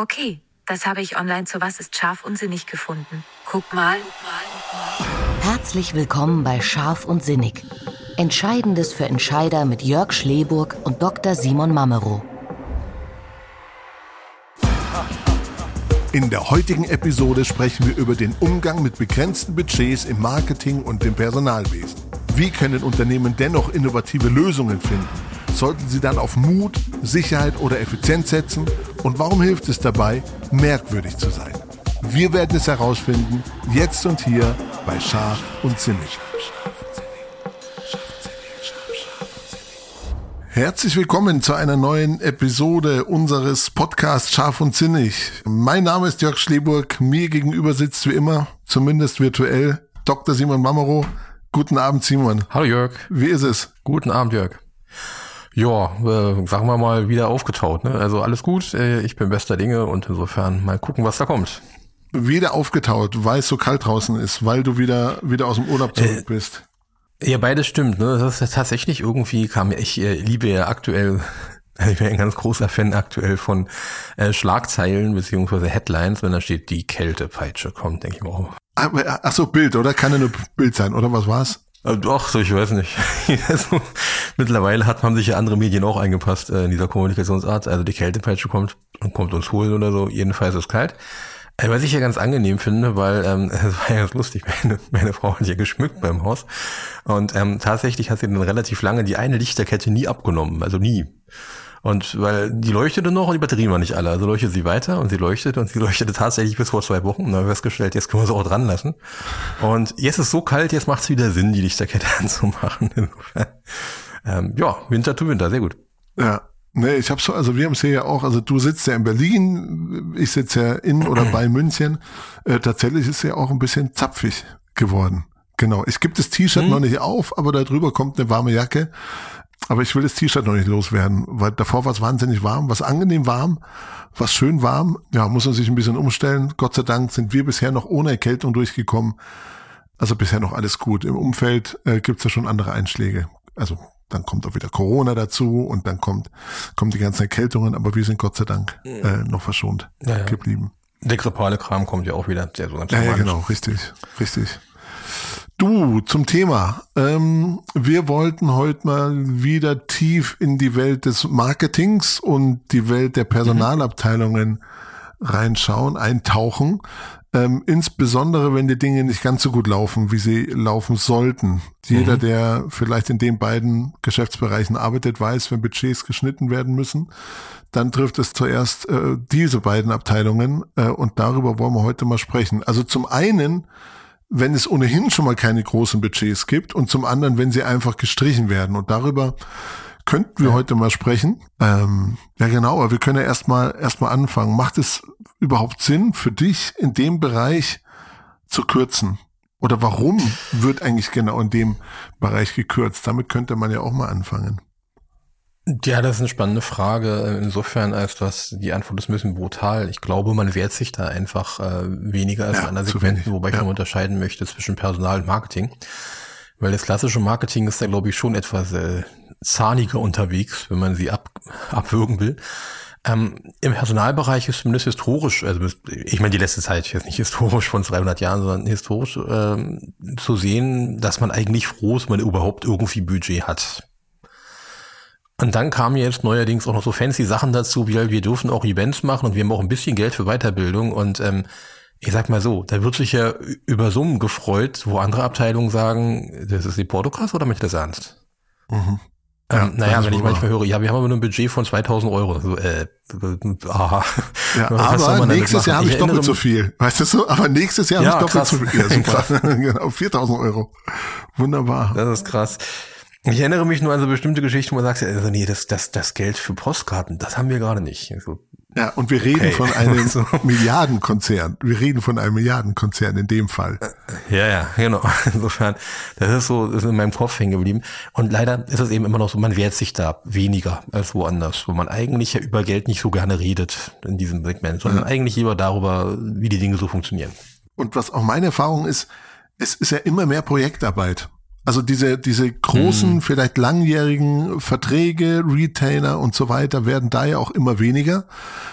Okay, das habe ich online zu Was ist scharf und sinnig gefunden. Guck mal. Herzlich willkommen bei Scharf und Sinnig. Entscheidendes für Entscheider mit Jörg Schleburg und Dr. Simon Mamero. In der heutigen Episode sprechen wir über den Umgang mit begrenzten Budgets im Marketing und dem Personalwesen. Wie können Unternehmen dennoch innovative Lösungen finden? Sollten sie dann auf Mut, Sicherheit oder Effizienz setzen? Und warum hilft es dabei, merkwürdig zu sein? Wir werden es herausfinden, jetzt und hier bei Scharf und Sinnig. Herzlich willkommen zu einer neuen Episode unseres Podcasts Scharf und Sinnig. Mein Name ist Jörg Schleburg. Mir gegenüber sitzt wie immer, zumindest virtuell, Dr. Simon Mamero. Guten Abend, Simon. Hallo Jörg. Wie ist es? Guten Abend, Jörg. Ja, äh, sagen wir mal wieder aufgetaut. Ne? Also alles gut. Äh, ich bin bester Dinge und insofern mal gucken, was da kommt. Wieder aufgetaut, weil es so kalt draußen ist, weil du wieder wieder aus dem Urlaub zurück äh, bist. Ja, beides stimmt. Ne? Das ist tatsächlich irgendwie kam ich äh, liebe ja aktuell ich bin ein ganz großer Fan aktuell von äh, Schlagzeilen beziehungsweise Headlines, wenn da steht, die Kältepeitsche kommt, denke ich mal. Oh. Ach so, Bild, oder? Kann ja nur Bild sein, oder was war's? Äh, doch, so, ich weiß nicht. also, mittlerweile hat man sich ja andere Medien auch eingepasst äh, in dieser Kommunikationsart. Also die Kältepeitsche kommt und kommt uns holen oder so. Jedenfalls ist es kalt. Äh, was ich ja ganz angenehm finde, weil ähm, es war ja ganz lustig, meine, meine Frau hat ja geschmückt beim Haus und ähm, tatsächlich hat sie dann relativ lange die eine Lichterkette nie abgenommen, also nie. Und weil die leuchtete noch und die Batterien waren nicht alle. Also leuchtete sie weiter und sie leuchtete und sie leuchtete tatsächlich bis vor zwei Wochen. Und dann haben wir festgestellt, jetzt können wir sie auch dran lassen. Und jetzt ist es so kalt, jetzt macht es wieder Sinn, die Lichterkette anzumachen. ähm, ja, Winter zu Winter, sehr gut. Ja. Nee, ich habe so, also wir haben es hier ja auch, also du sitzt ja in Berlin, ich sitze ja in oder bei München. Äh, tatsächlich ist es ja auch ein bisschen zapfig geworden. Genau. Ich gebe das T-Shirt hm. noch nicht auf, aber da drüber kommt eine warme Jacke. Aber ich will das T-Shirt noch nicht loswerden, weil davor war es wahnsinnig warm, was angenehm warm, was schön warm. Ja, muss man sich ein bisschen umstellen. Gott sei Dank sind wir bisher noch ohne Erkältung durchgekommen. Also bisher noch alles gut. Im Umfeld äh, gibt es ja schon andere Einschläge. Also dann kommt auch wieder Corona dazu und dann kommt, kommen die ganzen Erkältungen, aber wir sind Gott sei Dank äh, noch verschont ja, ja. geblieben. Der grippale Kram kommt ja auch wieder, der so ganz ja, ja, genau, richtig, richtig. Du, zum Thema. Ähm, wir wollten heute mal wieder tief in die Welt des Marketings und die Welt der Personalabteilungen reinschauen, eintauchen. Ähm, insbesondere, wenn die Dinge nicht ganz so gut laufen, wie sie laufen sollten. Jeder, mhm. der vielleicht in den beiden Geschäftsbereichen arbeitet, weiß, wenn Budgets geschnitten werden müssen, dann trifft es zuerst äh, diese beiden Abteilungen äh, und darüber wollen wir heute mal sprechen. Also zum einen wenn es ohnehin schon mal keine großen Budgets gibt und zum anderen, wenn sie einfach gestrichen werden. Und darüber könnten wir ja. heute mal sprechen. Ähm, ja, genau, aber wir können ja erstmal erstmal anfangen. Macht es überhaupt Sinn für dich in dem Bereich zu kürzen? Oder warum wird eigentlich genau in dem Bereich gekürzt? Damit könnte man ja auch mal anfangen. Ja, das ist eine spannende Frage. Insofern, als das die Antwort ist ein bisschen brutal. Ich glaube, man wehrt sich da einfach äh, weniger als ja, in anderen Segmenten, wobei ja. ich noch unterscheiden möchte zwischen Personal und Marketing. Weil das klassische Marketing ist da, glaube ich, schon etwas äh, zahniger unterwegs, wenn man sie ab, abwürgen will. Ähm, Im Personalbereich ist zumindest historisch, also ich meine die letzte Zeit, jetzt nicht historisch von 300 Jahren, sondern historisch ähm, zu sehen, dass man eigentlich froh ist, wenn man überhaupt irgendwie Budget hat. Und dann kamen jetzt neuerdings auch noch so fancy Sachen dazu, wie halt, wir dürfen auch Events machen und wir haben auch ein bisschen Geld für Weiterbildung und ähm, ich sag mal so, da wird sich ja über Summen gefreut, wo andere Abteilungen sagen, das ist die Portokasse oder möchte das ernst? Mhm. Ähm, ja, naja, wenn ich manchmal höre, ja, wir haben aber nur ein Budget von 2000 Euro. So, äh, aha. Ja, aber nächstes Jahr habe ich doppelt so viel. Weißt du so? Aber nächstes Jahr ja, habe ich doppelt krass. so viel. Ja, super. genau, 4000 Euro. Wunderbar. Das ist krass. Ich erinnere mich nur an so bestimmte Geschichten, wo man sagt, also nee, das, das, das Geld für Postkarten, das haben wir gerade nicht. Also, ja, und wir reden okay. von einem so. Milliardenkonzern. Wir reden von einem Milliardenkonzern in dem Fall. Ja, ja, genau. Insofern, das ist so, ist in meinem Kopf hängen geblieben. Und leider ist es eben immer noch so, man wehrt sich da weniger als woanders, wo man eigentlich ja über Geld nicht so gerne redet in diesem Segment, sondern ja. eigentlich lieber darüber, wie die Dinge so funktionieren. Und was auch meine Erfahrung ist, es ist ja immer mehr Projektarbeit. Also diese, diese großen, mhm. vielleicht langjährigen Verträge, Retainer und so weiter werden da ja auch immer weniger.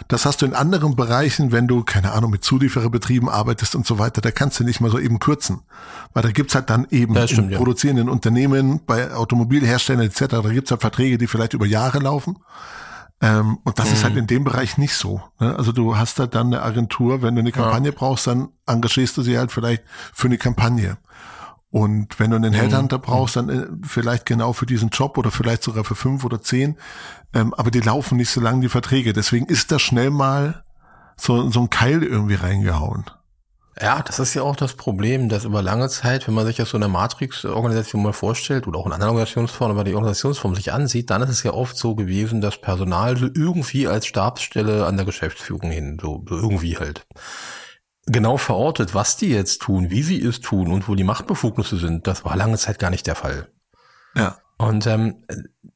Das hast du in anderen Bereichen, wenn du, keine Ahnung, mit Zuliefererbetrieben arbeitest und so weiter, da kannst du nicht mal so eben kürzen. Weil da gibt's halt dann eben ja, stimmt, in produzierenden ja. Unternehmen, bei Automobilherstellern etc., da gibt's halt Verträge, die vielleicht über Jahre laufen. Ähm, und das mhm. ist halt mhm. in dem Bereich nicht so. Ne? Also du hast halt dann eine Agentur, wenn du eine Kampagne ja. brauchst, dann engagierst du sie halt vielleicht für eine Kampagne. Und wenn du einen mhm. Headhunter brauchst, dann äh, vielleicht genau für diesen Job oder vielleicht sogar für fünf oder zehn. Ähm, aber die laufen nicht so lange, die Verträge. Deswegen ist da schnell mal so, so ein Keil irgendwie reingehauen. Ja, das ist ja auch das Problem, dass über lange Zeit, wenn man sich das so eine Matrix-Organisation mal vorstellt oder auch in anderen Organisationsformen, aber die Organisationsform sich ansieht, dann ist es ja oft so gewesen, dass Personal so irgendwie als Stabsstelle an der Geschäftsführung hin, so, so irgendwie halt genau verortet, was die jetzt tun, wie sie es tun und wo die Machtbefugnisse sind, das war lange Zeit gar nicht der Fall. Ja. Und ähm,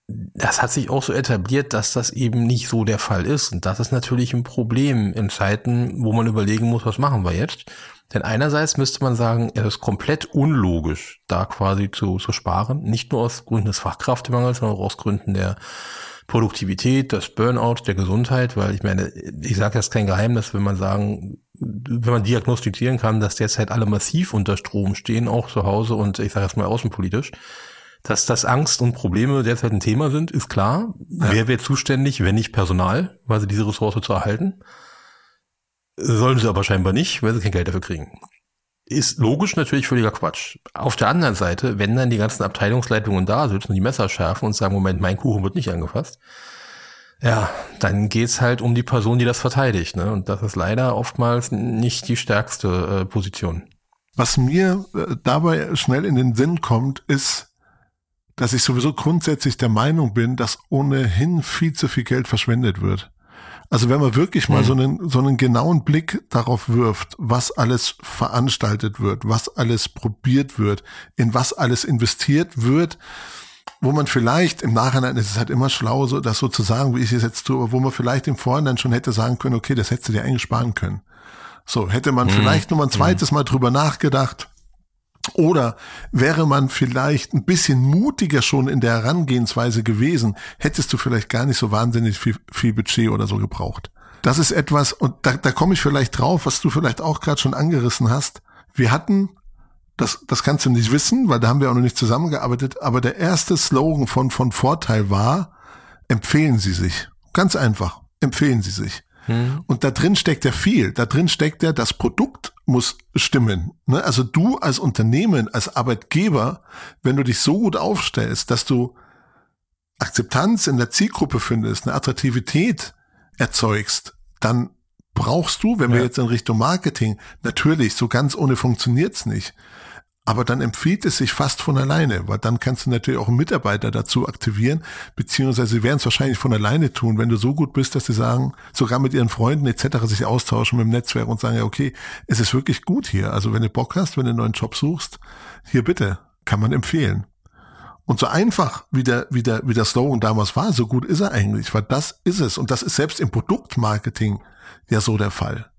das hat sich auch so etabliert, dass das eben nicht so der Fall ist. Und das ist natürlich ein Problem in Zeiten, wo man überlegen muss, was machen wir jetzt. Denn einerseits müsste man sagen, es ist komplett unlogisch, da quasi zu, zu sparen. Nicht nur aus Gründen des Fachkraftmangels, sondern auch aus Gründen der Produktivität, des Burnout, der Gesundheit, weil ich meine, ich sage jetzt kein Geheimnis, wenn man sagen, wenn man diagnostizieren kann, dass derzeit alle massiv unter Strom stehen, auch zu Hause und ich sage jetzt mal außenpolitisch, dass das Angst und Probleme derzeit ein Thema sind, ist klar. Ja. Wer wäre zuständig, wenn nicht Personal, weil sie diese Ressource zu erhalten? Sollen sie aber scheinbar nicht, weil sie kein Geld dafür kriegen. Ist logisch natürlich völliger Quatsch. Auf der anderen Seite, wenn dann die ganzen Abteilungsleitungen da sitzen und die Messer schärfen und sagen, Moment, mein Kuchen wird nicht angefasst, ja, dann geht's halt um die Person, die das verteidigt. Ne? Und das ist leider oftmals nicht die stärkste äh, Position. Was mir äh, dabei schnell in den Sinn kommt, ist, dass ich sowieso grundsätzlich der Meinung bin, dass ohnehin viel zu viel Geld verschwendet wird. Also wenn man wirklich mal hm. so einen, so einen genauen Blick darauf wirft, was alles veranstaltet wird, was alles probiert wird, in was alles investiert wird, wo man vielleicht im Nachhinein ist es halt immer schlau, so das so zu sagen, wie ich es jetzt tue, aber wo man vielleicht im Vorhinein schon hätte sagen können, okay, das hättest du dir eigentlich sparen können. So, hätte man hm. vielleicht noch mal ein zweites hm. Mal drüber nachgedacht, oder wäre man vielleicht ein bisschen mutiger schon in der Herangehensweise gewesen, hättest du vielleicht gar nicht so wahnsinnig viel, viel Budget oder so gebraucht. Das ist etwas, und da, da komme ich vielleicht drauf, was du vielleicht auch gerade schon angerissen hast. Wir hatten, das, das kannst du nicht wissen, weil da haben wir auch noch nicht zusammengearbeitet, aber der erste Slogan von, von Vorteil war, empfehlen Sie sich. Ganz einfach, empfehlen Sie sich. Hm. Und da drin steckt ja viel. Da drin steckt ja, das Produkt muss stimmen. Ne? Also du als Unternehmen, als Arbeitgeber, wenn du dich so gut aufstellst, dass du Akzeptanz in der Zielgruppe findest, eine Attraktivität erzeugst, dann brauchst du, wenn ja. wir jetzt in Richtung Marketing, natürlich, so ganz ohne funktioniert's nicht. Aber dann empfiehlt es sich fast von alleine, weil dann kannst du natürlich auch Mitarbeiter dazu aktivieren, beziehungsweise sie werden es wahrscheinlich von alleine tun, wenn du so gut bist, dass sie sagen, sogar mit ihren Freunden etc. sich austauschen mit dem Netzwerk und sagen, ja, okay, es ist wirklich gut hier. Also wenn du Bock hast, wenn du einen neuen Job suchst, hier bitte, kann man empfehlen. Und so einfach wie der, wie der, wie der Slogan damals war, so gut ist er eigentlich, weil das ist es. Und das ist selbst im Produktmarketing ja so der Fall.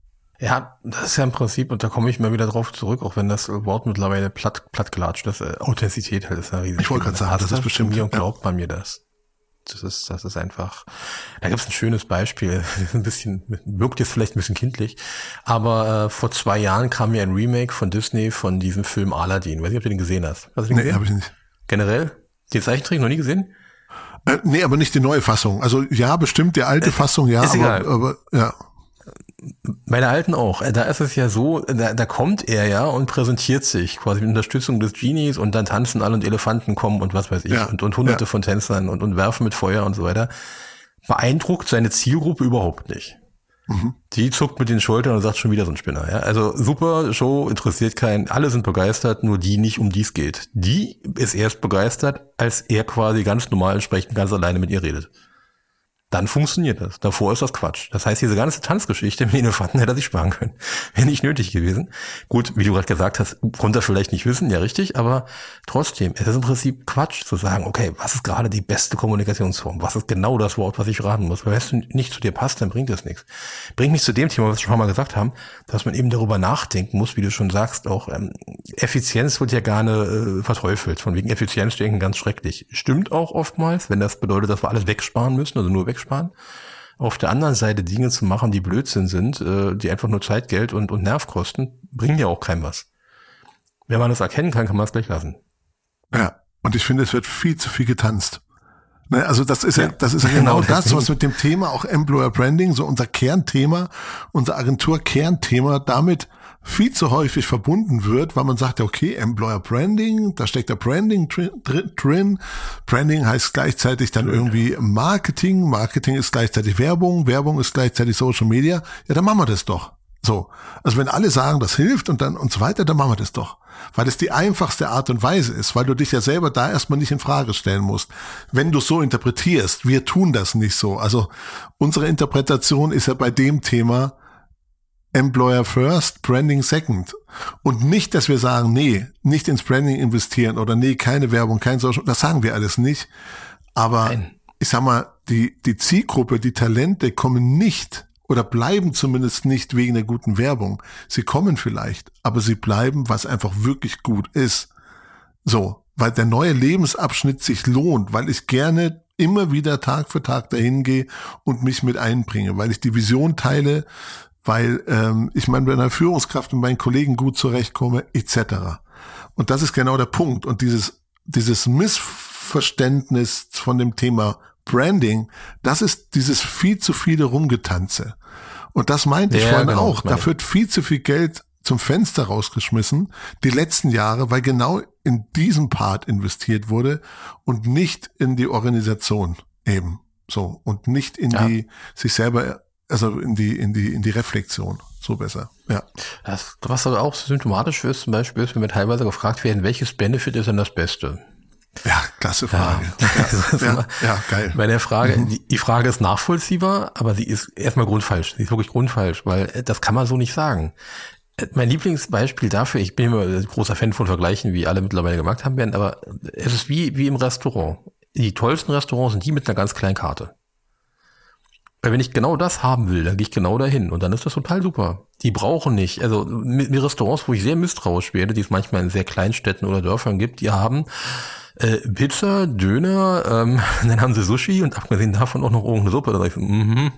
Ja, das ist ja im Prinzip, und da komme ich mal wieder drauf zurück, auch wenn das Wort mittlerweile platt, platt gelatscht ist, äh, Authentizität halt ist ja riesig. Ich wollte gerade sagen, das, das ist bestimmt. Mir und glaubt ja. man mir das. Das ist, das ist einfach, da gibt es ein schönes Beispiel, ein bisschen, wirkt jetzt vielleicht ein bisschen kindlich, aber äh, vor zwei Jahren kam mir ein Remake von Disney von diesem Film Aladdin. Weiß nicht, ob du den gesehen hast. hast den nee, habe ich nicht. Generell? Den Zeichentrick noch nie gesehen? Äh, nee, aber nicht die neue Fassung. Also ja, bestimmt die alte äh, Fassung, ja, aber, aber ja. Bei der alten auch. Da ist es ja so, da, da kommt er ja und präsentiert sich quasi mit Unterstützung des Genies und dann tanzen alle und Elefanten kommen und was weiß ich ja, und, und hunderte ja. von Tänzern und, und werfen mit Feuer und so weiter. Beeindruckt seine Zielgruppe überhaupt nicht. Mhm. Die zuckt mit den Schultern und sagt schon wieder so ein Spinner. Ja? Also super Show, interessiert keinen. Alle sind begeistert, nur die nicht, um die es geht. Die ist erst begeistert, als er quasi ganz normal entsprechend ganz alleine mit ihr redet. Dann funktioniert das. Davor ist das Quatsch. Das heißt, diese ganze Tanzgeschichte mit Elefanten hätte er sich sparen können. Wäre nicht nötig gewesen. Gut, wie du gerade gesagt hast, konnte er vielleicht nicht wissen, ja richtig, aber trotzdem, es ist im Prinzip Quatsch zu sagen, okay, was ist gerade die beste Kommunikationsform? Was ist genau das Wort, was ich raten muss? Weil wenn es nicht zu dir passt, dann bringt das nichts. Bringt mich zu dem Thema, was wir schon mal gesagt haben, dass man eben darüber nachdenken muss, wie du schon sagst, auch ähm, Effizienz wird ja gerne äh, verteufelt. Von wegen Effizienzdenken ganz schrecklich. Stimmt auch oftmals, wenn das bedeutet, dass wir alles wegsparen müssen, also nur wegsparen sparen. Auf der anderen Seite Dinge zu machen, die Blödsinn sind, äh, die einfach nur Zeit, Geld und, und Nerv kosten, bringen ja auch keinem was. Wenn man das erkennen kann, kann man es gleich lassen. Ja, und ich finde, es wird viel zu viel getanzt. Ne, also das ist ja, ja das ist ja genau, genau das, was mit dem Thema auch Employer Branding, so unser Kernthema, unser Agentur-Kernthema, damit viel zu häufig verbunden wird, weil man sagt, okay, Employer Branding, da steckt der Branding drin. Branding heißt gleichzeitig dann irgendwie Marketing. Marketing ist gleichzeitig Werbung. Werbung ist gleichzeitig Social Media. Ja, dann machen wir das doch. So. Also wenn alle sagen, das hilft und dann und so weiter, dann machen wir das doch. Weil es die einfachste Art und Weise ist, weil du dich ja selber da erstmal nicht in Frage stellen musst. Wenn du so interpretierst, wir tun das nicht so. Also unsere Interpretation ist ja bei dem Thema, Employer First, Branding Second. Und nicht, dass wir sagen, nee, nicht ins Branding investieren oder nee, keine Werbung, kein Social, das sagen wir alles nicht. Aber Nein. ich sag mal, die, die Zielgruppe, die Talente kommen nicht oder bleiben zumindest nicht wegen der guten Werbung. Sie kommen vielleicht, aber sie bleiben, was einfach wirklich gut ist. So, weil der neue Lebensabschnitt sich lohnt, weil ich gerne immer wieder Tag für Tag dahin gehe und mich mit einbringe, weil ich die Vision teile, weil ähm, ich meine, bei einer Führungskraft mit meinen Kollegen gut zurechtkomme, etc. Und das ist genau der Punkt. Und dieses, dieses Missverständnis von dem Thema Branding, das ist dieses viel zu viele Rumgetanze. Und das meinte ja, ich vorhin genau, auch. Da wird viel zu viel Geld zum Fenster rausgeschmissen, die letzten Jahre, weil genau in diesem Part investiert wurde und nicht in die Organisation eben so und nicht in ja. die sich selber also in die, in die, in die Reflexion. So besser. Ja. Das, was aber auch symptomatisch ist, zum Beispiel ist, wenn wir teilweise gefragt werden, welches Benefit ist denn das Beste? Ja, klasse Frage. Ja, ja, ja, ja geil. Bei der Frage, mhm. die, die, Frage ist nachvollziehbar, aber sie ist erstmal grundfalsch. Sie ist wirklich grundfalsch, weil äh, das kann man so nicht sagen. Äh, mein Lieblingsbeispiel dafür, ich bin immer ein großer Fan von Vergleichen, wie alle mittlerweile gemacht haben werden, aber es ist wie, wie im Restaurant. Die tollsten Restaurants sind die mit einer ganz kleinen Karte. Weil wenn ich genau das haben will, dann gehe ich genau dahin und dann ist das total super. Die brauchen nicht, also mit, Restaurants, wo ich sehr misstrauisch werde, die es manchmal in sehr kleinen Städten oder Dörfern gibt, die haben äh, Pizza, Döner, ähm, dann haben sie Sushi und abgesehen davon auch noch irgendeine Suppe. Da, ich so, mhm.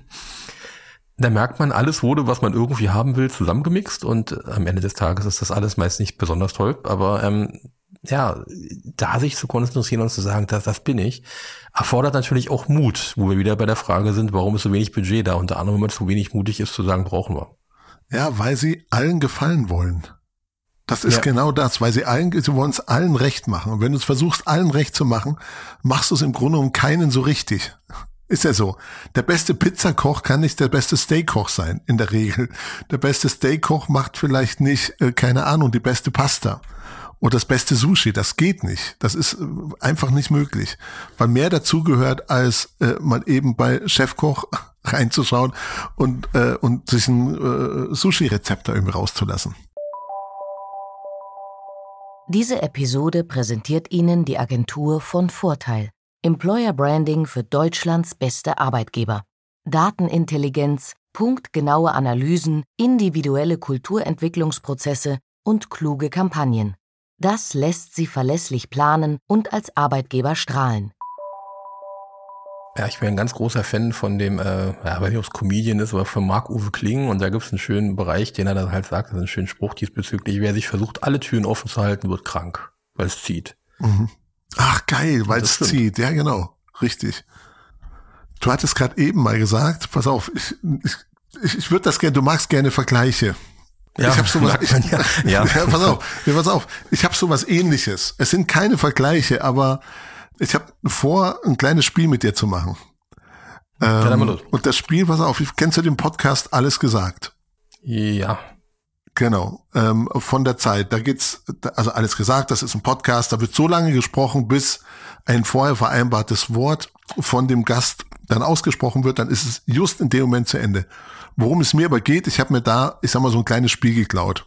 da merkt man, alles wurde, was man irgendwie haben will, zusammengemixt und am Ende des Tages ist das alles meist nicht besonders toll, aber ähm, ja, da sich zu konzentrieren und zu sagen, das, das bin ich, erfordert natürlich auch Mut, wo wir wieder bei der Frage sind, warum ist so wenig Budget da? Unter anderem, wenn man zu wenig mutig ist, zu sagen, brauchen wir. Ja, weil sie allen gefallen wollen. Das ist ja. genau das, weil sie allen, sie wollen es allen recht machen. Und wenn du es versuchst, allen recht zu machen, machst du es im Grunde um keinen so richtig. Ist ja so. Der beste Pizzakoch kann nicht der beste Steakkoch sein, in der Regel. Der beste Steakkoch macht vielleicht nicht, äh, keine Ahnung, die beste Pasta oder das beste Sushi. Das geht nicht. Das ist äh, einfach nicht möglich. Weil mehr dazugehört, als äh, mal eben bei Chefkoch reinzuschauen und, äh, und sich ein äh, Sushi-Rezept da irgendwie rauszulassen. Diese Episode präsentiert Ihnen die Agentur von Vorteil. Employer Branding für Deutschlands beste Arbeitgeber. Datenintelligenz, punktgenaue Analysen, individuelle Kulturentwicklungsprozesse und kluge Kampagnen. Das lässt sie verlässlich planen und als Arbeitgeber strahlen. Ja, ich bin ein ganz großer Fan von dem, äh, ja, weiß nicht, ob es Comedian ist, aber von Marc-Uwe Kling. Und da gibt es einen schönen Bereich, den er dann halt sagt, das ist ein schöner Spruch diesbezüglich. Wer sich versucht, alle Türen offen zu halten, wird krank, weil es zieht. Mhm. Ach, geil, weil es zieht. Ja, genau. Richtig. Du hattest gerade eben mal gesagt, pass auf, ich, ich, ich würde das gerne, du magst gerne Vergleiche. Ja, ich habe sowas. Ich, ja. ja. ja, pass auf, ja, pass auf. Ich habe sowas Ähnliches. Es sind keine Vergleiche, aber ich habe vor, ein kleines Spiel mit dir zu machen. Ähm, und das Spiel, pass auf, kennst du den Podcast Alles gesagt? Ja. Genau, ähm, von der Zeit. Da geht's, also alles gesagt, das ist ein Podcast, da wird so lange gesprochen, bis ein vorher vereinbartes Wort von dem Gast dann ausgesprochen wird, dann ist es just in dem Moment zu Ende. Worum es mir aber geht, ich habe mir da, ich sag mal, so ein kleines Spiel geklaut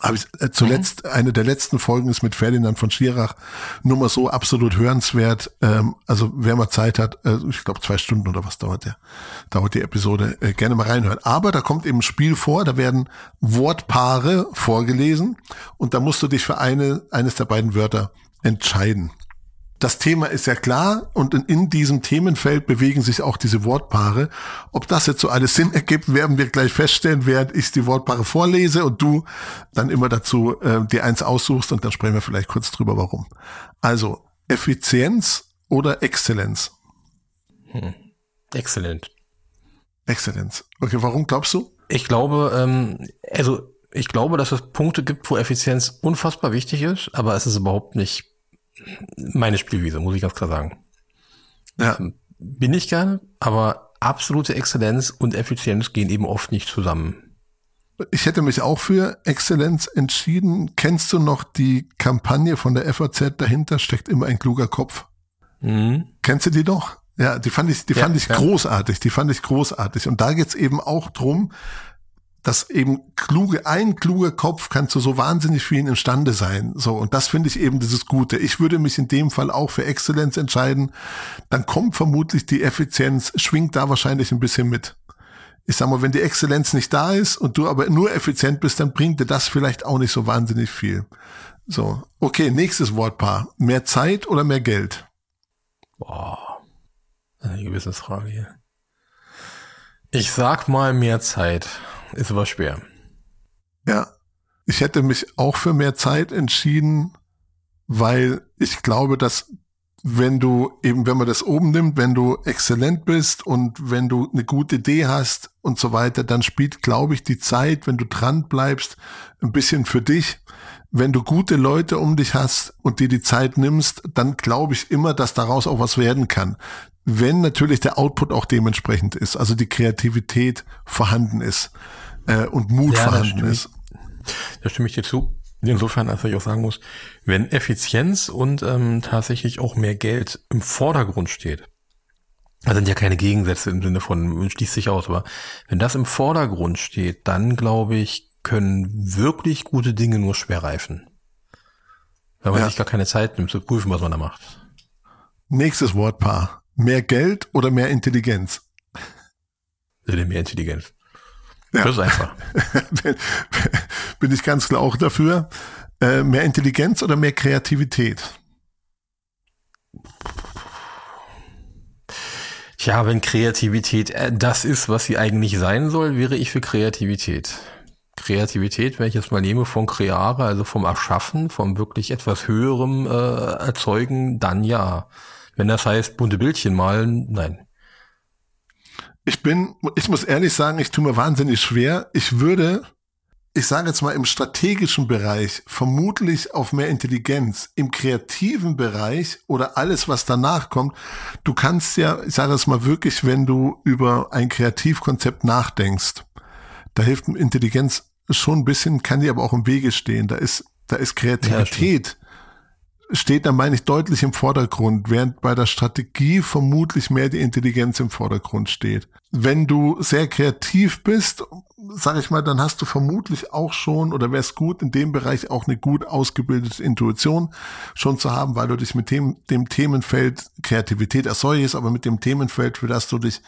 habe ich äh, zuletzt, mhm. eine der letzten Folgen ist mit Ferdinand von Schirach, nur mal so absolut hörenswert. Ähm, also wer mal Zeit hat, äh, ich glaube zwei Stunden oder was dauert der, dauert die Episode, äh, gerne mal reinhören. Aber da kommt eben ein Spiel vor, da werden Wortpaare vorgelesen und da musst du dich für eine, eines der beiden Wörter entscheiden das Thema ist ja klar und in, in, diesem Themenfeld bewegen sich auch diese Wortpaare. Ob das jetzt so alles Sinn ergibt, werden wir gleich feststellen, während ich die Wortpaare vorlese und du dann immer dazu äh, dir eins aussuchst und dann sprechen wir vielleicht kurz drüber, warum. Also Effizienz oder Exzellenz? Hm. Exzellent. Exzellenz. Okay, warum glaubst du? Ich glaube, ähm, also ich glaube, dass es Punkte gibt, wo Effizienz unfassbar wichtig ist, aber es ist überhaupt nicht meine Spielwiese, muss ich ganz klar sagen. Ja. Bin ich gerne, aber absolute Exzellenz und Effizienz gehen eben oft nicht zusammen. Ich hätte mich auch für Exzellenz entschieden. Kennst du noch die Kampagne von der FAZ? Dahinter steckt immer ein kluger Kopf. Mhm. Kennst du die doch? Ja, die fand ich, die ja, fand ich ja. großartig. Die fand ich großartig. Und da geht's eben auch drum, dass eben kluge, ein kluger Kopf kann zu so wahnsinnig vielen imstande sein. So. Und das finde ich eben dieses Gute. Ich würde mich in dem Fall auch für Exzellenz entscheiden. Dann kommt vermutlich die Effizienz, schwingt da wahrscheinlich ein bisschen mit. Ich sag mal, wenn die Exzellenz nicht da ist und du aber nur effizient bist, dann bringt dir das vielleicht auch nicht so wahnsinnig viel. So. Okay, nächstes Wortpaar. Mehr Zeit oder mehr Geld? Boah. Eine gewisse Frage hier. Ich sag mal mehr Zeit. Ist aber schwer. Ja, ich hätte mich auch für mehr Zeit entschieden, weil ich glaube, dass wenn du eben, wenn man das oben nimmt, wenn du exzellent bist und wenn du eine gute Idee hast und so weiter, dann spielt, glaube ich, die Zeit, wenn du dran bleibst, ein bisschen für dich. Wenn du gute Leute um dich hast und dir die Zeit nimmst, dann glaube ich immer, dass daraus auch was werden kann. Wenn natürlich der Output auch dementsprechend ist, also die Kreativität vorhanden ist äh, und Mut ja, vorhanden ist. Da stimme ich dir zu. Insofern, als ich auch sagen muss, wenn Effizienz und ähm, tatsächlich auch mehr Geld im Vordergrund steht, da sind ja keine Gegensätze im Sinne von schließt sich aus, aber wenn das im Vordergrund steht, dann glaube ich, können wirklich gute Dinge nur schwer reifen. Weil man ja. sich gar keine Zeit nimmt zu prüfen, was man da macht. Nächstes Wortpaar. Mehr Geld oder mehr Intelligenz? Mehr Intelligenz. Ja. Das ist einfach. Bin ich ganz klar auch dafür. Äh, mehr Intelligenz oder mehr Kreativität? Tja, wenn Kreativität äh, das ist, was sie eigentlich sein soll, wäre ich für Kreativität. Kreativität, wenn ich jetzt mal nehme von Kreare, also vom Erschaffen, vom wirklich etwas höherem äh, Erzeugen, dann ja. Wenn das heißt, bunte Bildchen malen, nein ich bin, ich muss ehrlich sagen, ich tue mir wahnsinnig schwer. Ich würde, ich sage jetzt mal im strategischen Bereich, vermutlich auf mehr Intelligenz. Im kreativen Bereich oder alles, was danach kommt. Du kannst ja, ich sage es mal wirklich, wenn du über ein Kreativkonzept nachdenkst, da hilft Intelligenz schon ein bisschen, kann dir aber auch im Wege stehen. Da ist, da ist Kreativität. Ja, steht da, meine ich, deutlich im Vordergrund, während bei der Strategie vermutlich mehr die Intelligenz im Vordergrund steht. Wenn du sehr kreativ bist, sage ich mal, dann hast du vermutlich auch schon oder wäre es gut, in dem Bereich auch eine gut ausgebildete Intuition schon zu haben, weil du dich mit dem, dem Themenfeld Kreativität als solches, aber mit dem Themenfeld, für das du dich,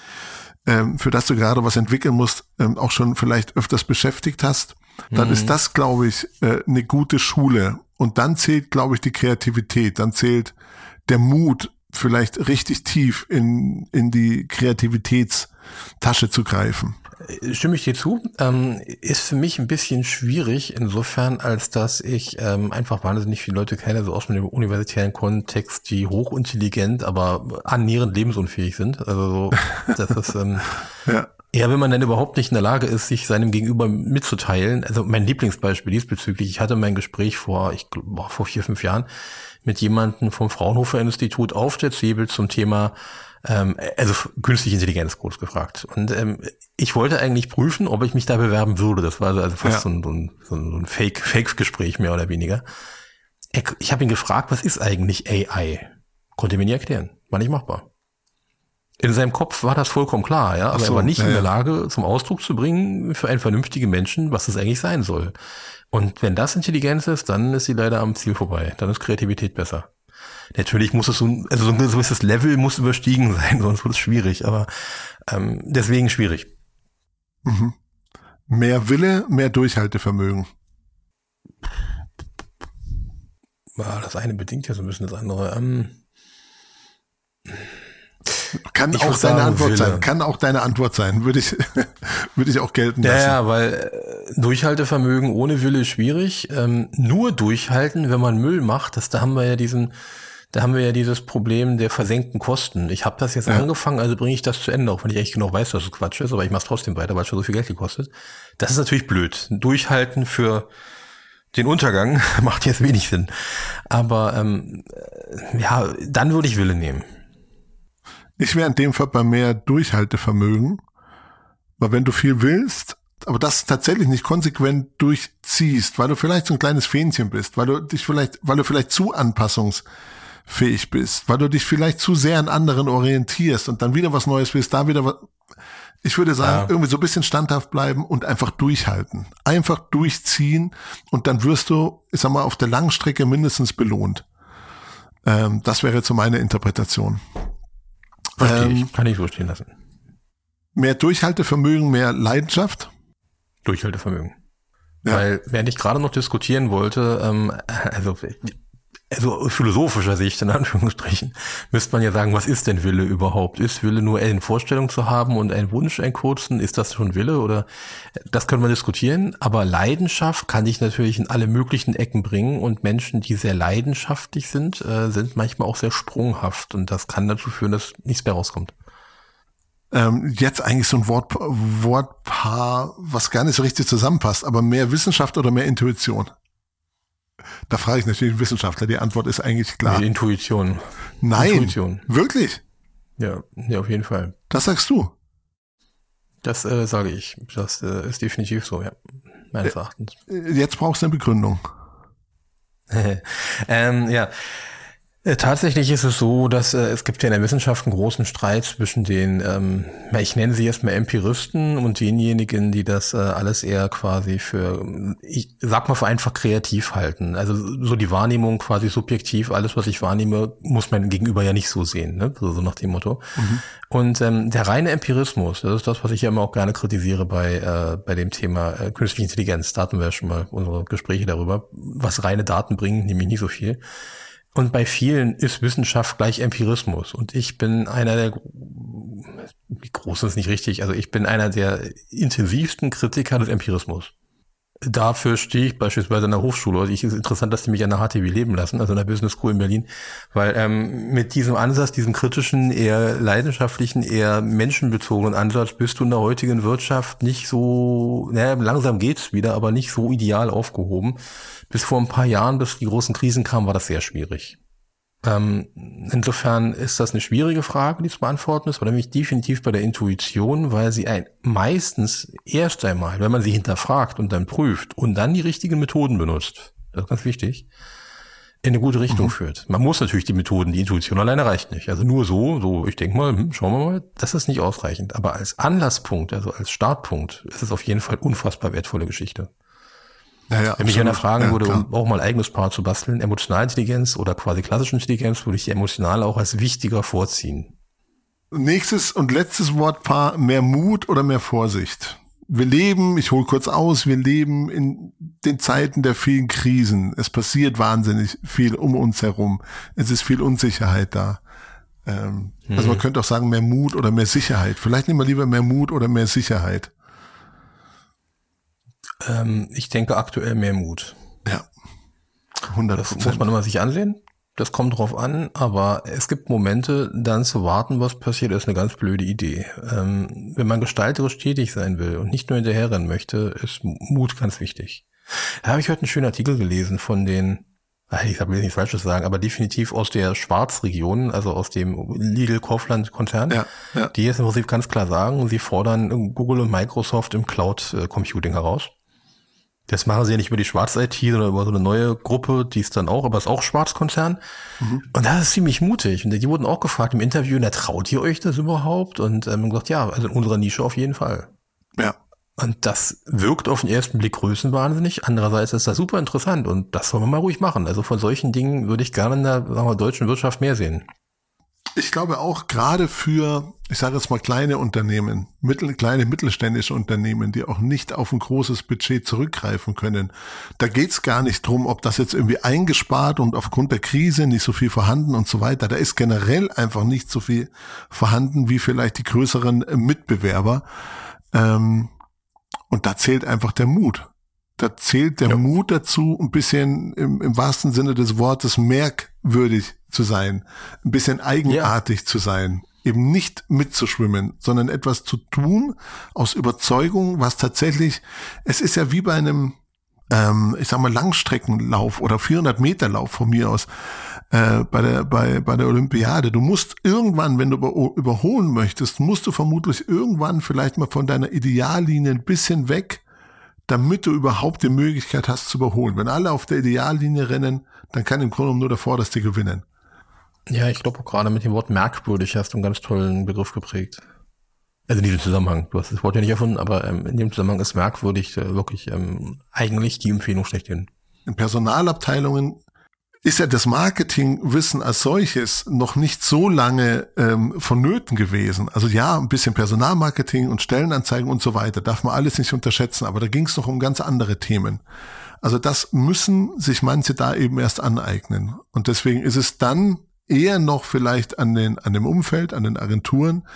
ähm, für das du gerade was entwickeln musst, ähm, auch schon vielleicht öfters beschäftigt hast dann mhm. ist das, glaube ich, äh, eine gute Schule. Und dann zählt, glaube ich, die Kreativität. Dann zählt der Mut, vielleicht richtig tief in, in die Kreativitätstasche zu greifen. Stimme ich dir zu. Ähm, ist für mich ein bisschen schwierig, insofern, als dass ich ähm, einfach wahnsinnig viele Leute kenne, so aus dem universitären Kontext, die hochintelligent, aber annähernd lebensunfähig sind. Also so, das ist ähm, ja. Ja, wenn man dann überhaupt nicht in der Lage ist, sich seinem Gegenüber mitzuteilen. Also mein Lieblingsbeispiel diesbezüglich, ich hatte mein Gespräch vor, ich glaube, vor vier, fünf Jahren mit jemandem vom Fraunhofer Institut auf der Zwiebel zum Thema ähm, also künstliche Intelligenz kurz gefragt. Und ähm, ich wollte eigentlich prüfen, ob ich mich da bewerben würde. Das war also fast ja. so ein, so ein, so ein Fake, Fake-Gespräch mehr oder weniger. Ich habe ihn gefragt, was ist eigentlich AI? Konnte mir nie erklären. War nicht machbar. In seinem Kopf war das vollkommen klar, ja, aber so, er war nicht ja, in der Lage, zum Ausdruck zu bringen für einen vernünftigen Menschen, was das eigentlich sein soll. Und wenn das Intelligenz ist, dann ist sie leider am Ziel vorbei. Dann ist Kreativität besser. Natürlich muss es so, also so ein gewisses Level muss überstiegen sein, sonst wird es schwierig, aber ähm, deswegen schwierig. Mhm. Mehr Wille, mehr Durchhaltevermögen. Das eine bedingt ja so ein bisschen das andere. Ähm, kann ich auch deine Antwort Wille. sein. Kann auch deine Antwort sein. Würde ich, würde ich auch gelten lassen. Ja, weil äh, Durchhaltevermögen ohne Wille ist schwierig. Ähm, nur durchhalten, wenn man Müll macht, das, da haben wir ja diesen, da haben wir ja dieses Problem der versenkten Kosten. Ich habe das jetzt ja. angefangen, also bringe ich das zu Ende, auch wenn ich echt genau weiß, dass es Quatsch ist, aber ich mache es trotzdem weiter, weil es schon so viel Geld gekostet. Das ist natürlich blöd. Durchhalten für den Untergang macht jetzt wenig Sinn. Aber ähm, ja, dann würde ich Wille nehmen. Ich wäre in dem Fall bei mehr Durchhaltevermögen, weil wenn du viel willst, aber das tatsächlich nicht konsequent durchziehst, weil du vielleicht so ein kleines Fähnchen bist, weil du dich vielleicht, weil du vielleicht zu anpassungsfähig bist, weil du dich vielleicht zu sehr an anderen orientierst und dann wieder was Neues willst, da wieder was. Ich würde sagen, ja. irgendwie so ein bisschen standhaft bleiben und einfach durchhalten. Einfach durchziehen und dann wirst du, ich sag mal, auf der langen Strecke mindestens belohnt. Ähm, das wäre so meine Interpretation. Verstehe ähm, ich. Kann ich so stehen lassen. Mehr Durchhaltevermögen, mehr Leidenschaft? Durchhaltevermögen. Ja. Weil, während ich gerade noch diskutieren wollte, ähm, also also philosophischer Sicht in Anführungsstrichen, müsste man ja sagen, was ist denn Wille überhaupt? Ist Wille nur eine Vorstellung zu haben und einen Wunsch, einen kurzen? Ist das schon Wille oder das können wir diskutieren? Aber Leidenschaft kann ich natürlich in alle möglichen Ecken bringen und Menschen, die sehr leidenschaftlich sind, äh, sind manchmal auch sehr sprunghaft und das kann dazu führen, dass nichts mehr rauskommt. Ähm, jetzt eigentlich so ein Wort, Wortpaar, was gar nicht so richtig zusammenpasst, aber mehr Wissenschaft oder mehr Intuition? Da frage ich natürlich einen Wissenschaftler. Die Antwort ist eigentlich klar. Die Intuition. Nein. Intuition. Wirklich? Ja, ja, auf jeden Fall. Das sagst du? Das äh, sage ich. Das äh, ist definitiv so, ja. Meines Erachtens. Jetzt brauchst du eine Begründung. ähm, ja, tatsächlich ist es so, dass äh, es gibt ja in der Wissenschaft einen großen Streit zwischen den, ähm, ich nenne sie erstmal Empiristen und denjenigen, die das äh, alles eher quasi für, ich sag mal vereinfacht kreativ halten. Also so die Wahrnehmung quasi subjektiv, alles was ich wahrnehme, muss mein Gegenüber ja nicht so sehen, ne? so, so nach dem Motto. Mhm. Und ähm, der reine Empirismus, das ist das, was ich ja immer auch gerne kritisiere bei, äh, bei dem Thema äh, künstliche Intelligenz. Da hatten wir ja schon mal unsere Gespräche darüber, was reine Daten bringen, nämlich nicht so viel. Und bei vielen ist Wissenschaft gleich Empirismus. Und ich bin einer der, wie groß ist nicht richtig, also ich bin einer der intensivsten Kritiker des Empirismus. Dafür stehe ich beispielsweise an der Hochschule. Also ich ist interessant, dass die mich an der HTW leben lassen, also an der Business School in Berlin, weil ähm, mit diesem Ansatz, diesem kritischen, eher leidenschaftlichen, eher menschenbezogenen Ansatz bist du in der heutigen Wirtschaft nicht so, naja, langsam geht's wieder, aber nicht so ideal aufgehoben. Bis vor ein paar Jahren, bis die großen Krisen kamen, war das sehr schwierig. Ähm, insofern ist das eine schwierige Frage, die zu beantworten ist, aber nämlich definitiv bei der Intuition, weil sie ein, meistens erst einmal, wenn man sie hinterfragt und dann prüft und dann die richtigen Methoden benutzt, das ist ganz wichtig, in eine gute Richtung mhm. führt. Man muss natürlich die Methoden, die Intuition alleine reicht nicht. Also nur so, so, ich denke mal, hm, schauen wir mal, das ist nicht ausreichend. Aber als Anlasspunkt, also als Startpunkt, ist es auf jeden Fall unfassbar wertvolle Geschichte. Ja, ja, Wenn mich einer fragen ja, würde, klar. um auch mal ein eigenes Paar zu basteln, Emotionalintelligenz oder quasi klassische Intelligenz, würde ich die emotionale auch als wichtiger vorziehen. Nächstes und letztes Wortpaar, mehr Mut oder mehr Vorsicht? Wir leben, ich hole kurz aus, wir leben in den Zeiten der vielen Krisen. Es passiert wahnsinnig viel um uns herum. Es ist viel Unsicherheit da. Ähm, hm. Also man könnte auch sagen, mehr Mut oder mehr Sicherheit. Vielleicht nehmen wir lieber mehr Mut oder mehr Sicherheit. Ähm, ich denke aktuell mehr Mut. Ja. 100 Das muss man immer sich ansehen. Das kommt drauf an, aber es gibt Momente, dann zu warten, was passiert, ist eine ganz blöde Idee. Ähm, wenn man gestalterisch tätig sein will und nicht nur hinterherrennen möchte, ist Mut ganz wichtig. Da habe ich heute einen schönen Artikel gelesen von den, ich will nichts Falsches sagen, aber definitiv aus der Schwarzregion, also aus dem Lidl Kaufland Konzern, ja, ja. die jetzt im Prinzip ganz klar sagen, sie fordern Google und Microsoft im Cloud Computing heraus. Das machen sie ja nicht über die Schwarz-IT, sondern über so eine neue Gruppe, die ist dann auch, aber ist auch Schwarzkonzern. Mhm. Und das ist ziemlich mutig. Und die wurden auch gefragt im Interview, na, traut ihr euch das überhaupt? Und ähm, gesagt, ja, also in unserer Nische auf jeden Fall. Ja. Und das wirkt auf den ersten Blick größenwahnsinnig. Andererseits ist das super interessant und das soll man mal ruhig machen. Also von solchen Dingen würde ich gerne in der sagen wir, deutschen Wirtschaft mehr sehen. Ich glaube auch gerade für, ich sage jetzt mal kleine Unternehmen, mittel, kleine mittelständische Unternehmen, die auch nicht auf ein großes Budget zurückgreifen können, da geht's gar nicht drum, ob das jetzt irgendwie eingespart und aufgrund der Krise nicht so viel vorhanden und so weiter. Da ist generell einfach nicht so viel vorhanden wie vielleicht die größeren Mitbewerber. Ähm, und da zählt einfach der Mut. Da zählt der ja. Mut dazu, ein bisschen im, im wahrsten Sinne des Wortes merkwürdig zu sein, ein bisschen eigenartig ja. zu sein, eben nicht mitzuschwimmen, sondern etwas zu tun aus Überzeugung, was tatsächlich, es ist ja wie bei einem, ähm, ich sag mal, Langstreckenlauf oder 400 Meter Lauf von mir aus, äh, bei der, bei, bei der Olympiade. Du musst irgendwann, wenn du über, überholen möchtest, musst du vermutlich irgendwann vielleicht mal von deiner Ideallinie ein bisschen weg, damit du überhaupt die Möglichkeit hast zu überholen. Wenn alle auf der Ideallinie rennen, dann kann im Grunde nur der Vorderste gewinnen. Ja, ich glaube gerade mit dem Wort merkwürdig hast du einen ganz tollen Begriff geprägt. Also in diesem Zusammenhang. Du hast das Wort ja nicht erfunden, aber ähm, in dem Zusammenhang ist merkwürdig äh, wirklich ähm, eigentlich die Empfehlung schlechthin. In Personalabteilungen ist ja das Marketingwissen als solches noch nicht so lange ähm, vonnöten gewesen. Also ja, ein bisschen Personalmarketing und Stellenanzeigen und so weiter, darf man alles nicht unterschätzen, aber da ging es noch um ganz andere Themen. Also das müssen sich manche da eben erst aneignen. Und deswegen ist es dann eher noch vielleicht an, den, an dem Umfeld, an den Agenturen,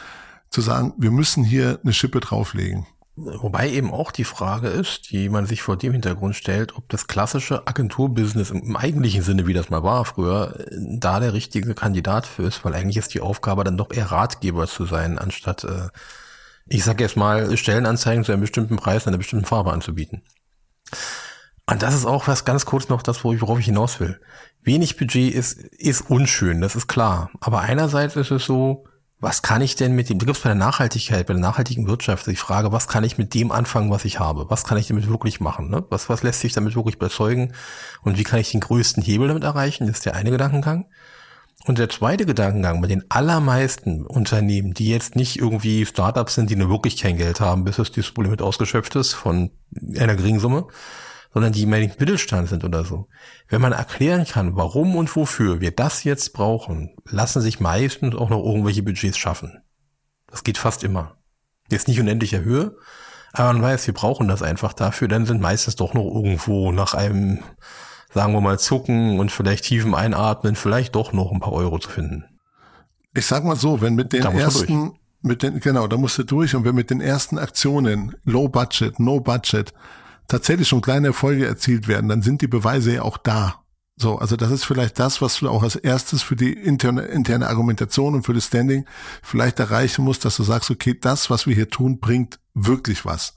zu sagen, wir müssen hier eine Schippe drauflegen. Wobei eben auch die Frage ist, die man sich vor dem Hintergrund stellt, ob das klassische Agenturbusiness im, eigentlichen Sinne, wie das mal war früher, da der richtige Kandidat für ist, weil eigentlich ist die Aufgabe dann doch eher Ratgeber zu sein, anstatt, äh, ich sage jetzt mal, Stellenanzeigen zu einem bestimmten Preis in einer bestimmten Farbe anzubieten. Und das ist auch was ganz kurz noch das, worauf ich hinaus will. Wenig Budget ist, ist unschön, das ist klar. Aber einerseits ist es so, was kann ich denn mit dem, du gibst bei der Nachhaltigkeit, bei der nachhaltigen Wirtschaft die Frage, was kann ich mit dem anfangen, was ich habe? Was kann ich damit wirklich machen? Ne? Was, was lässt sich damit wirklich überzeugen? Und wie kann ich den größten Hebel damit erreichen? Das ist der eine Gedankengang. Und der zweite Gedankengang bei den allermeisten Unternehmen, die jetzt nicht irgendwie Startups sind, die nur wirklich kein Geld haben, bis das Problem mit ausgeschöpft ist von einer geringen Summe, sondern die mehr nicht Mittelstand sind oder so. Wenn man erklären kann, warum und wofür wir das jetzt brauchen, lassen sich meistens auch noch irgendwelche Budgets schaffen. Das geht fast immer. Jetzt nicht unendlicher Höhe, aber man weiß, wir brauchen das einfach dafür, dann sind meistens doch noch irgendwo nach einem, sagen wir mal, Zucken und vielleicht tiefen Einatmen vielleicht doch noch ein paar Euro zu finden. Ich sag mal so, wenn mit den ersten, mit den, genau, da musst du durch und wenn mit den ersten Aktionen, Low Budget, No Budget, tatsächlich schon kleine Erfolge erzielt werden, dann sind die Beweise ja auch da. So, also das ist vielleicht das, was du auch als erstes für die interne, interne Argumentation und für das Standing vielleicht erreichen musst, dass du sagst, okay, das, was wir hier tun, bringt wirklich was.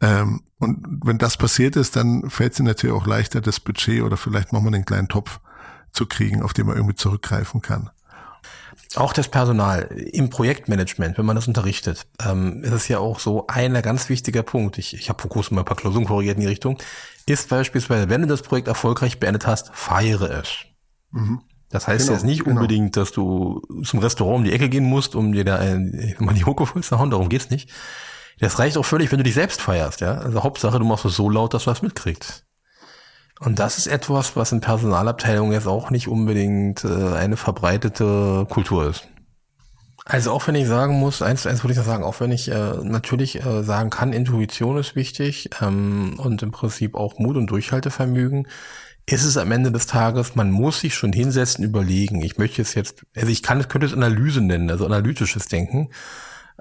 Ähm, und wenn das passiert ist, dann fällt es dir natürlich auch leichter, das Budget oder vielleicht nochmal einen kleinen Topf zu kriegen, auf den man irgendwie zurückgreifen kann. Auch das Personal im Projektmanagement, wenn man das unterrichtet, ähm, ist es ja auch so ein ganz wichtiger Punkt. Ich, ich habe vor kurzem mal ein paar Klausuren korrigiert in die Richtung. Ist beispielsweise, wenn du das Projekt erfolgreich beendet hast, feiere es. Mhm. Das heißt genau, jetzt nicht genau. unbedingt, dass du zum Restaurant um die Ecke gehen musst, um dir da ein, mal die Hucke voll zu hauen, darum geht's nicht. Das reicht auch völlig, wenn du dich selbst feierst, ja. Also Hauptsache, du machst es so laut, dass du was mitkriegst. Und das ist etwas, was in Personalabteilungen jetzt auch nicht unbedingt äh, eine verbreitete Kultur ist. Also auch wenn ich sagen muss, eins, eins würde ich sagen, auch wenn ich äh, natürlich äh, sagen kann, Intuition ist wichtig ähm, und im Prinzip auch Mut und Durchhaltevermögen, ist es am Ende des Tages, man muss sich schon hinsetzen, überlegen. Ich möchte es jetzt, also ich kann, könnte es Analyse nennen, also analytisches Denken.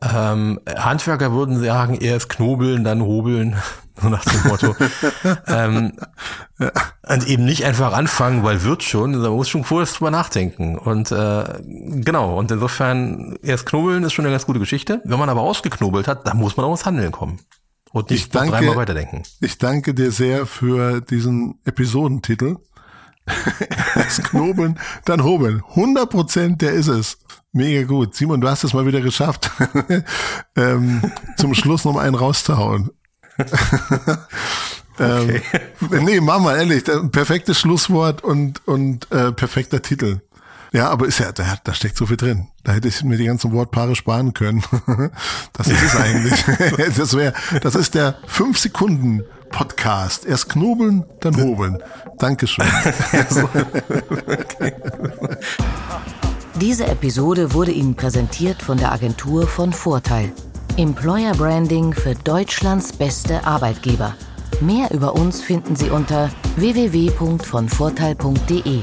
Ähm, Handwerker würden sagen, erst knobeln, dann hobeln, nach dem Motto. ähm, und eben nicht einfach anfangen, weil wird schon, man muss schon vorher drüber nachdenken. Und äh, genau, und insofern, erst knobeln ist schon eine ganz gute Geschichte. Wenn man aber ausgeknobelt hat, dann muss man auch ins Handeln kommen. Und nicht ich danke, dreimal weiterdenken. Ich danke dir sehr für diesen Episodentitel. Erst knobeln, dann hobeln. 100 Prozent, der ist es. Mega gut. Simon, du hast es mal wieder geschafft, ähm, zum Schluss noch mal einen rauszuhauen. Okay. Ähm, nee, mach mal, ehrlich, perfektes Schlusswort und, und äh, perfekter Titel. Ja, aber ist ja, da, da steckt so viel drin. Da hätte ich mir die ganzen Wortpaare sparen können. das ist es eigentlich. das wäre, das ist der fünf Sekunden Podcast. Erst knobeln, dann hobeln. Dankeschön. Diese Episode wurde Ihnen präsentiert von der Agentur von Vorteil. Employer Branding für Deutschlands beste Arbeitgeber. Mehr über uns finden Sie unter www.vonvorteil.de.